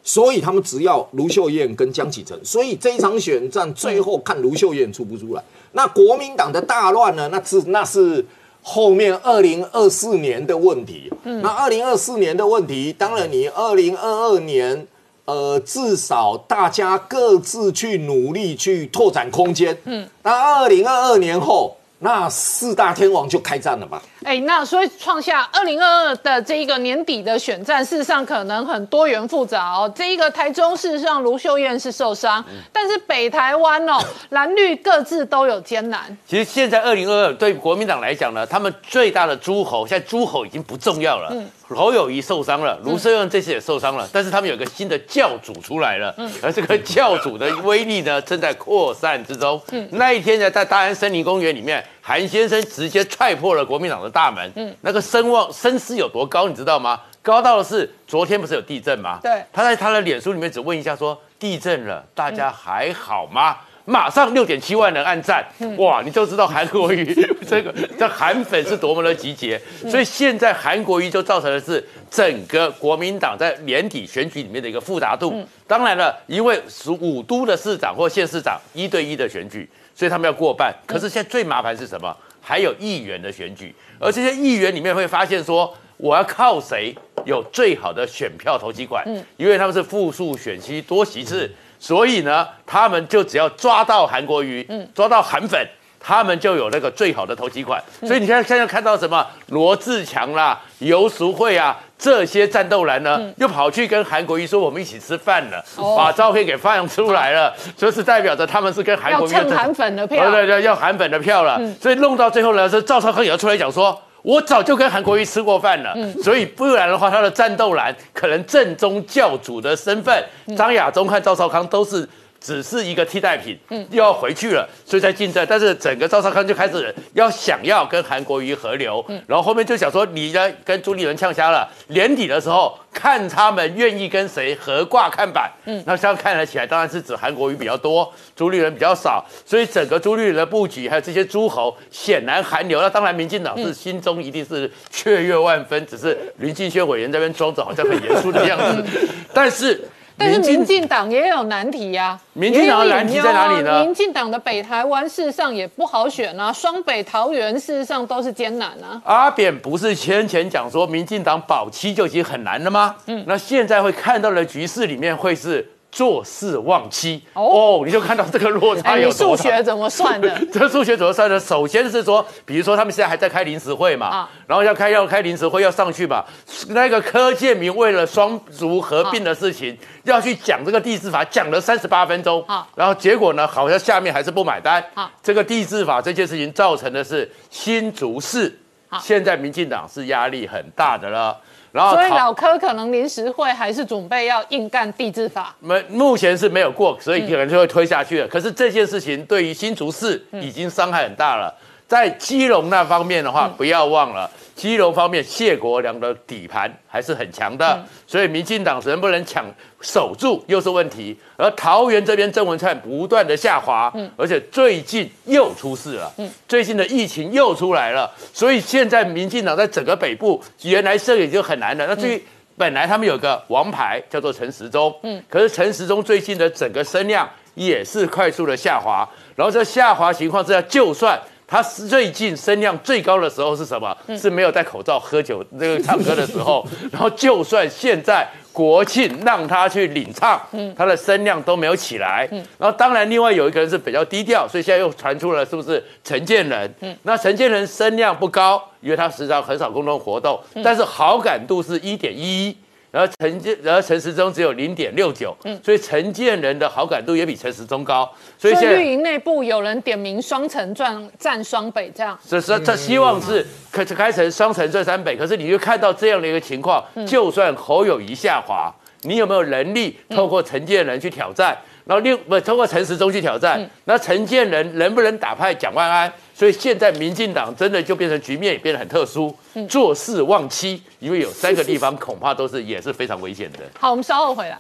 Speaker 6: 所以他们只要卢秀燕跟江启臣，所以这一场选战最后看卢秀燕出不出来。那国民党的大乱呢？那是那是后面二零二四年的问题。那二零二四年的问题，当然你二零二二年。呃，至少大家各自去努力去拓展空间。嗯，那二零二二年后，那四大天王就开战了吧？
Speaker 1: 哎，那所以创下二零二二的这一个年底的选战，事实上可能很多元复杂哦。这一个台中事实上卢秀燕是受伤，但是北台湾哦 [laughs] 蓝绿各自都有艰难。
Speaker 4: 其实现在二零二二对国民党来讲呢，他们最大的诸侯现在诸侯已经不重要了。嗯，侯友谊受伤了，卢秀燕这次也受伤了，但是他们有个新的教主出来了，而这个教主的威力呢正在扩散之中。嗯，那一天呢，在大安森林公园里面，韩先生直接踹破了国民党的。大门，嗯，那个声望声势有多高，你知道吗？高到的是昨天不是有地震吗？
Speaker 1: 对，
Speaker 4: 他在他的脸书里面只问一下说地震了，大家还好吗？马上六点七万人按赞，哇，你就知道韩国瑜 [laughs] 这个这韩粉是多么的集结。所以现在韩国瑜就造成的是整个国民党在年底选举里面的一个复杂度。当然了，因为是五都的市长或县市长一对一的选举，所以他们要过半。可是现在最麻烦是什么？还有议员的选举，而这些议员里面会发现说，我要靠谁有最好的选票投机管？嗯，因为他们是复数选区多席次，所以呢，他们就只要抓到韩国瑜，嗯，抓到韩粉，他们就有那个最好的投机款。所以你现在现在看到什么？罗志强啦、游淑慧啊。这些战斗蓝呢，又跑去跟韩国瑜说我们一起吃饭了，把照片给放出来了，就是代表着他们是跟韩国瑜
Speaker 1: 要蹭韩粉的票，
Speaker 4: 对对对，要韩粉的票了。所以弄到最后呢，是赵少康也要出来讲说，我早就跟韩国瑜吃过饭了，所以不然的话，他的战斗蓝可能正宗教主的身份，张亚中和赵少康都是。只是一个替代品，嗯，又要回去了，所以在竞争。但是整个赵少康就开始要想要跟韩国瑜合流，嗯，然后后面就想说，你呢跟朱立伦呛瞎了。年底的时候，看他们愿意跟谁合挂看板，嗯，那这样看得起来，当然是指韩国瑜比较多，朱立伦比较少。所以整个朱立伦的布局，还有这些诸侯，显然韩流。那当然，民进党是心中一定是雀跃万分，只是林进轩委员这边装着好像很严肃的样子，[laughs] 但是。
Speaker 1: 但是民进党也有难题呀，
Speaker 4: 民进党的难题在哪里呢？
Speaker 1: 民进党的北台湾事实上也不好选啊，双北桃园事实上都是艰难啊。
Speaker 4: 阿扁不是先前讲说民进党保七就已经很难了吗？嗯，那现在会看到的局势里面会是。坐四望七哦，你就看到这个落差有
Speaker 1: 多大。数学怎么算的？[laughs]
Speaker 4: 这数学怎么算的？首先是说，比如说他们现在还在开临时会嘛，然后要开要开临时会要上去嘛。那个柯建明为了双族合并的事情，要去讲这个地质法，讲了三十八分钟。然后结果呢，好像下面还是不买单。这个地质法这件事情造成的是新竹市，现在民进党是压力很大的了。
Speaker 1: 然后，所以老柯可能临时会还是准备要硬干地质法，
Speaker 4: 没目前是没有过，所以可能就会推下去了。可是这件事情对于新竹市已经伤害很大了。在基隆那方面的话，不要忘了，基隆方面谢国良的底盘还是很强的，所以民进党能不能抢守住又是问题。而桃园这边郑文灿不断的下滑，而且最近又出事了，最近的疫情又出来了，所以现在民进党在整个北部原来设也就很难了。那至于本来他们有个王牌叫做陈时中，嗯，可是陈时中最近的整个声量也是快速的下滑，然后在下滑情况之下，就算他最近声量最高的时候是什么？是没有戴口罩喝酒那个唱歌的时候。[laughs] 然后就算现在国庆让他去领唱，他的声量都没有起来。然后当然另外有一个人是比较低调，所以现在又传出了是不是陈建仁？那陈建仁声量不高，因为他时常很少公众活动，但是好感度是一点一。然后陈建，然后陈时中只有零点六九，嗯，所以陈建仁的好感度也比陈时中高，
Speaker 1: 所以现在绿营内部有人点名双城转战双北这样，
Speaker 4: 所以说他希望是开开成双城转三北，可是你就看到这样的一个情况，就算侯友谊下滑，你有没有能力透过陈建仁去挑战？然后六不通过陈时中去挑战，那陈建仁能不能打败蒋万安？所以现在民进党真的就变成局面也变得很特殊，做事忘期，因为有三个地方恐怕都是也是非常危险的。
Speaker 1: 好，我们稍后回来。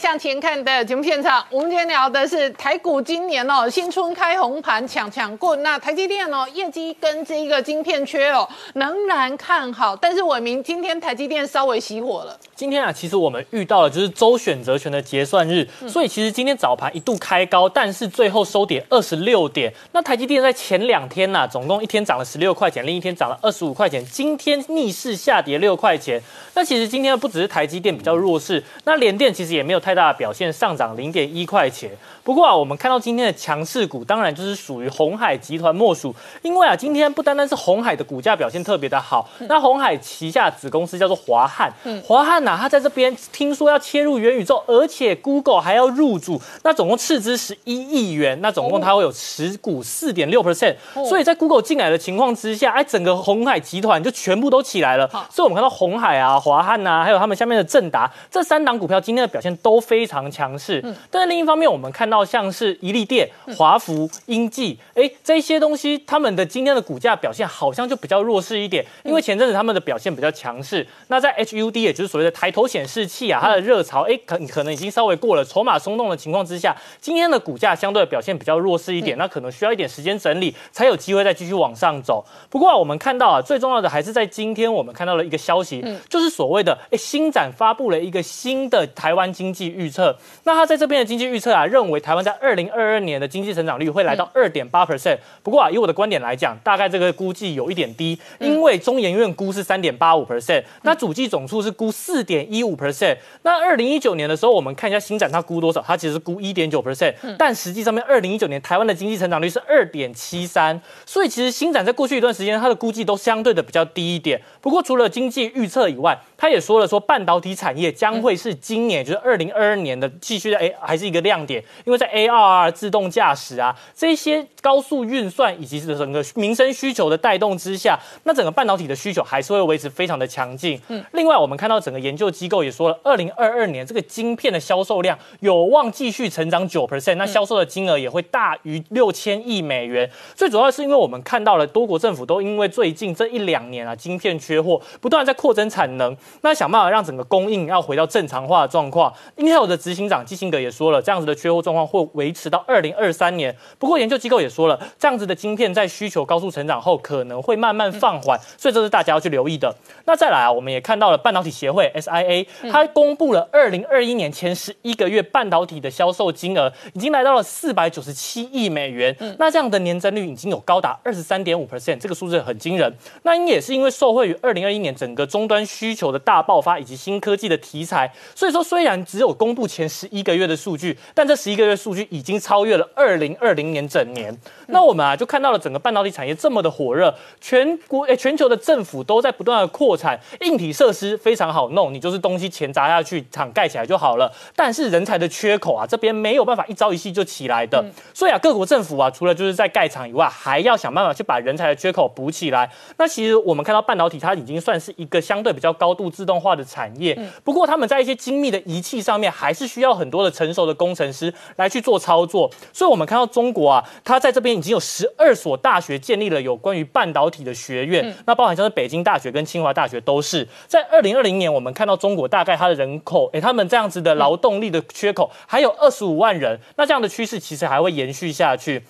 Speaker 1: 向前看的节目现场，我们今天聊的是台股今年哦新春开红盘抢抢棍，那台积电哦业绩跟这个晶片缺哦仍然看好，但是伟明今天台积电稍微熄火了。
Speaker 7: 今天啊，其实我们遇到了就是周选择权的结算日，所以其实今天早盘一度开高，但是最后收跌二十六点。那台积电在前两天呐、总共一天涨了十六块钱，另一天涨了二十五块钱，今天逆势下跌六块钱。那其实今天不只是台积电比较弱势，那联电其实也没有太太大表现，上涨零点一块钱。不过啊，我们看到今天的强势股，当然就是属于红海集团莫属。因为啊，今天不单单是红海的股价表现特别的好，那红海旗下子公司叫做华汉，华汉呐、它在这边听说要切入元宇宙，而且 Google 还要入主，那总共斥资十一亿元，那总共它会有持股四点六 percent，所以在 Google 进来的情况之下，哎，整个红海集团就全部都起来了。所以我们看到红海啊、华汉呐、还有他们下面的正达这三档股票今天的表现都非常强势。但是另一方面，我们看到像是一利电、华孚、英记，哎，这些东西他们的今天的股价表现好像就比较弱势一点，因为前阵子他们的表现比较强势。那在 HUD 也就是所谓的抬头显示器啊，它的热潮哎可可能已经稍微过了，筹码松动的情况之下，今天的股价相对的表现比较弱势一点，那可能需要一点时间整理，才有机会再继续往上走。不过啊、我们看到啊，最重要的还是在今天我们看到了一个消息，就是所谓的哎新展发布了一个新的台湾经济预测。那他在这边的经济预测啊，认为台湾在二零二二年的经济成长率会来到二点八 percent。不过啊，以我的观点来讲，大概这个估计有一点低，因为中研院估是三点八五 percent，那主计总处是估四点一五 percent。那二零一九年的时候，我们看一下新展它估多少，它其实估一点九 percent，但实际上面二零一九年台湾的经济成长率是二点七三，所以其实新展在过去一段时间它的估计都相对的比较低一点。不过除了经济预测以外，他也说了说半导体产业将会是今年，就是二零二二年的继续的哎还是一个亮点，因为在 AR 自动驾驶啊这些高速运算以及整个民生需求的带动之下，那整个半导体的需求还是会维持非常的强劲。嗯，另外我们看到整个研究机构也说了，二零二二年这个晶片的销售量有望继续成长九 percent，那销售的金额也会大于六千亿美元。最主要是因为我们看到了多国政府都因为最近这一两年啊晶片缺货，不断在扩增产能，那想办法让整个供应要回到正常化的状况。Intel 的执行长基辛格也说了，这样子的缺货状况会维持到二零二三年。不过研究机构也说了，这样子的晶片在需求高速成长后，可能会慢慢放缓，所以这是大家要去留意的。那再来啊，我们也看到了半导体协会 SIA，它公布了二零二一年前十一个月半导体的销售金额，已经来到了四百九十七亿美元。那这样的年增率已经有高达二十三点五 percent，这个数字很惊人。那也是因为受惠于二零二一年整个终端需求的大爆发以及新科技的题材，所以说虽然只有公布前十一个月的数据，但这十一个月数据已经超越了二零二零年整年。那我们啊就看到了整个半导体产业这么的火热，全国诶全球的政府都在不断的扩产，硬体设施非常好弄，你就是东西钱砸下去，厂盖起来就好了。但是人才的缺口啊，这边没有办法一朝一夕就起来的。所以啊，各国政府啊，除了就是在盖厂以外，还要想办法去把人才的缺口补起来。那其实我们看到半导体，它已经算是一个相对比较高度自动化的产业。不过他们在一些精密的仪器上面，还是需要很多的成熟的工程师来去做操作。所以我们看到中国啊，它在这边已经有十二所大学建立了有关于半导体的学院，那包含像是北京大学跟清华大学都是。在二零二零年，我们看到中国大概它的人口，诶，他们这样子的劳动力的缺口还有二十五万人，那这样的趋势其实还会延续下去。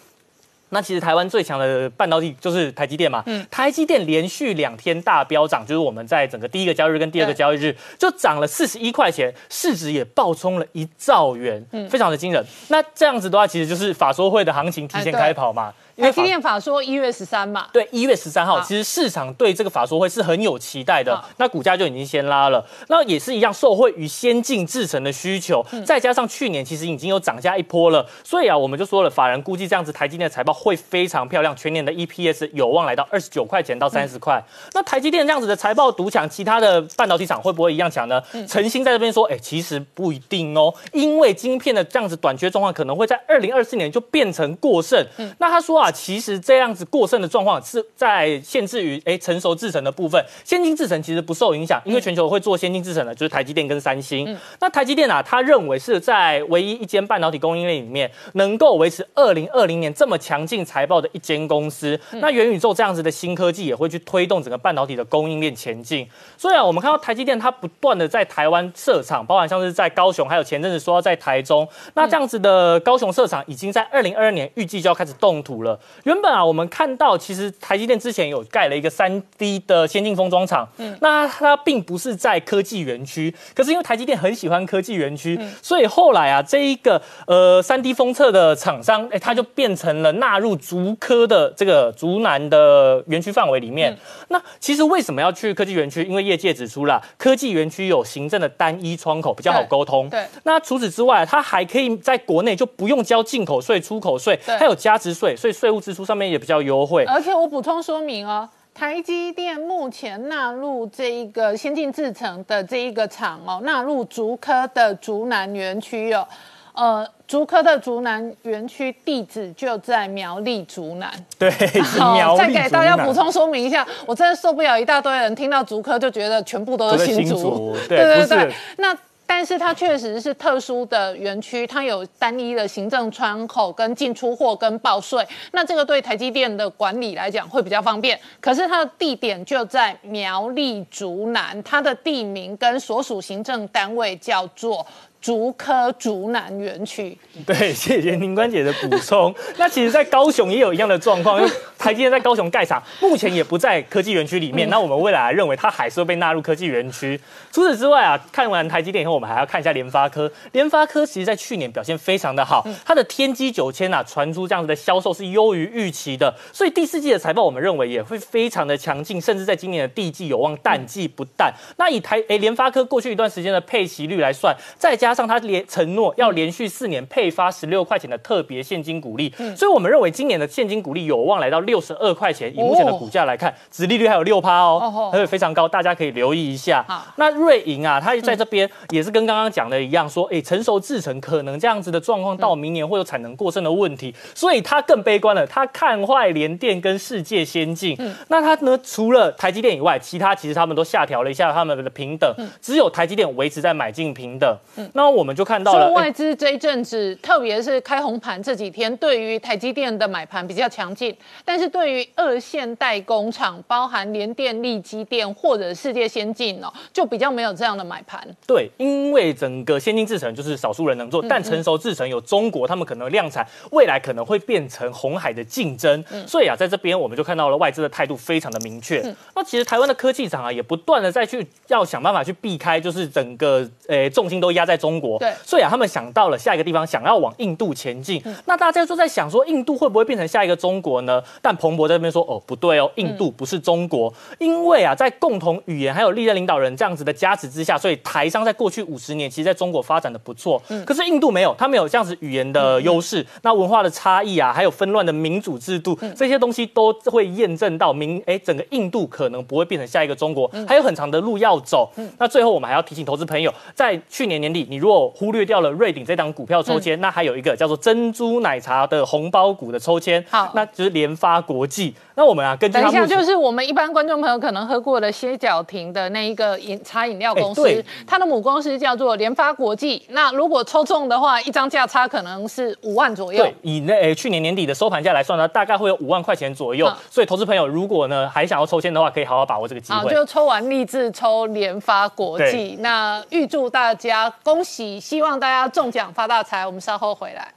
Speaker 7: 那其实台湾最强的半导体就是台积电嘛，嗯。台积电连续两天大飙涨，就是我们在整个第一个交易日跟第二个交易日就涨了四十一块钱，市值也爆冲了一兆元，嗯。非常的惊人。那这样子的话，其实就是法说会的行情提前开跑嘛，因为法
Speaker 1: 台积电法说一月十三嘛，
Speaker 7: 对，一月十三号，其实市场对这个法说会是很有期待的，那股价就已经先拉了。那也是一样，受惠于先进制程的需求，再加上去年其实已经有涨价一波了，所以啊，我们就说了，法人估计这样子台积电的财报会非常漂亮，全年的 EPS 有望来到二十九块钱到三十块。那台积电这样子的财报独抢，其他的半导体厂会不会一样抢呢？陈星在这边说，哎、其实不一定哦，因为晶片的这样子短缺状况可能会在二零二四年就变成过剩。那他说啊，啊，其实这样子过剩的状况是在限制于哎成熟制程的部分，先进制程其实不受影响，因为全球会做先进制程的就是台积电跟三星。那台积电啊，他认为是在唯一一间半导体供应链里面能够维持二零二零年这么强劲财报的一间公司。那元宇宙这样子的新科技也会去推动整个半导体的供应链前进。所以啊我们看到台积电它不断的在台湾设厂，包含像是在高雄，还有前阵子说要在台中，那这样子的高雄设厂已经在二零二二年预计就要开始动土了。原本啊，我们看到其实台积电之前有盖了一个三 D 的先进封装厂，嗯，那它并不是在科技园区，可是因为台积电很喜欢科技园区，所以后来啊，这一个呃三 D 封测的厂商，哎，它就变成了纳入竹科的这个竹南的园区范围里面。那其实为什么要去科技园区？因为业界指出了科技园区有行政的单一窗口，比较好沟通。
Speaker 1: 对，
Speaker 7: 那除此之外，它还可以在国内就不用交进口税、出口税，
Speaker 1: 对
Speaker 7: 还有加值税，所以税务支出上面也比较优惠。
Speaker 1: 而且我补充说明哦，台积电目前纳入这一个先进制程的这一个厂哦，纳入竹科的竹南园区哦，呃，竹科的竹南园区地址就在苗栗竹南。
Speaker 7: 对，是苗栗
Speaker 1: 再给大家补充说明一下，我真的受不了一大堆人听到竹科就觉得全部都是新竹对
Speaker 7: 对
Speaker 1: 对。那但是它确实是特殊的园区，它有单一的行政窗口跟进出货跟报税，那这个对台积电的管理来讲会比较方便。可是它的地点就在苗栗竹南，它的地名跟所属行政单位叫做。竹科竹南园区，
Speaker 7: 对，谢谢宁关姐的补充。[laughs] 那其实，在高雄也有一样的状况，因为台积电在高雄盖厂，目前也不在科技园区里面。那我们未来认为它还是会被纳入科技园区。除此之外啊，看完台积电以后，我们还要看一下联发科。联发科其实在去年表现非常的好，它的天玑九千啊，传出这样子的销售是优于预期的，所以第四季的财报我们认为也会非常的强劲，甚至在今年的第一季有望淡季不淡。那以台诶联发科过去一段时间的配息率来算，再加上他连承诺要连续四年配发十六块钱的特别现金股利，所以我们认为今年的现金股利有望来到六十二块钱。以目前的股价来看，殖利率还有六趴
Speaker 1: 哦
Speaker 7: 哦，而且非常高，大家可以留意一下。那瑞银啊，它在这边也是跟刚刚讲的一样，说，哎，成熟制成可能这样子的状况到明年会有产能过剩的问题，所以它更悲观了，它看坏联电跟世界先进。那它呢，除了台积电以外，其他其实他们都下调了一下他们的平等，只有台积电维持在买进平等。那我们就看到了
Speaker 1: 外资这一阵子，特别是开红盘这几天，对于台积电的买盘比较强劲，但是对于二线代工厂，包含联电、力积电或者世界先进哦，就比较没有这样的买盘。
Speaker 7: 对，因为整个先进制程就是少数人能做，但成熟制程有中国，他们可能量产，未来可能会变成红海的竞争。所以啊，在这边我们就看到了外资的态度非常的明确。那其实台湾的科技厂啊，也不断的再去要想办法去避开，就是整个呃重心都压在中国。
Speaker 1: 对
Speaker 7: 所以啊，他们想到了下一个地方，想要往印度前进。那大家就在想说，印度会不会变成下一个中国呢？但彭博在那边说，哦，不对哦，印度不是中国，因为啊，在共同语言还有历任领导人这样子的加持之下，所以台商在过去五十年，其实在中国发展的不错。可是印度没有，它没有这样子语言的优势，那文化的差异啊，还有纷乱的民主制度，这些东西都会验证到民哎，整个印度可能不会变成下一个中国，还有很长的路要走。那最后我们还要提醒投资朋友，在去年年底，你如果忽略掉了瑞鼎这档股票抽签，那还有一个叫做珍珠奶茶的红包股的抽签，
Speaker 1: 好
Speaker 7: 那就是联发国际。那我们啊，根据
Speaker 1: 等一下，就是我们一般观众朋友可能喝过的歇脚亭的那一个饮茶饮料公司，它的母公司叫做联发国际。那如果抽中的话，一张价差可能是五万左右
Speaker 7: 对。，以那诶去年年底的收盘价来算呢，大概会有五万块钱左右
Speaker 1: 好。
Speaker 7: 所以投资朋友如果呢还想要抽签的话，可以好好把握这个机
Speaker 1: 好，
Speaker 7: 会。
Speaker 1: 就抽完立志抽联发国际，那预祝大家恭喜，希望大家中奖发大财。我们稍后回来。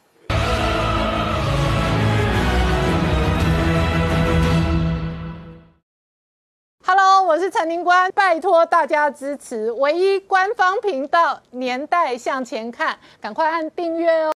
Speaker 1: Hello，我是陈林官，拜托大家支持唯一官方频道《年代向前看》，赶快按订阅哦。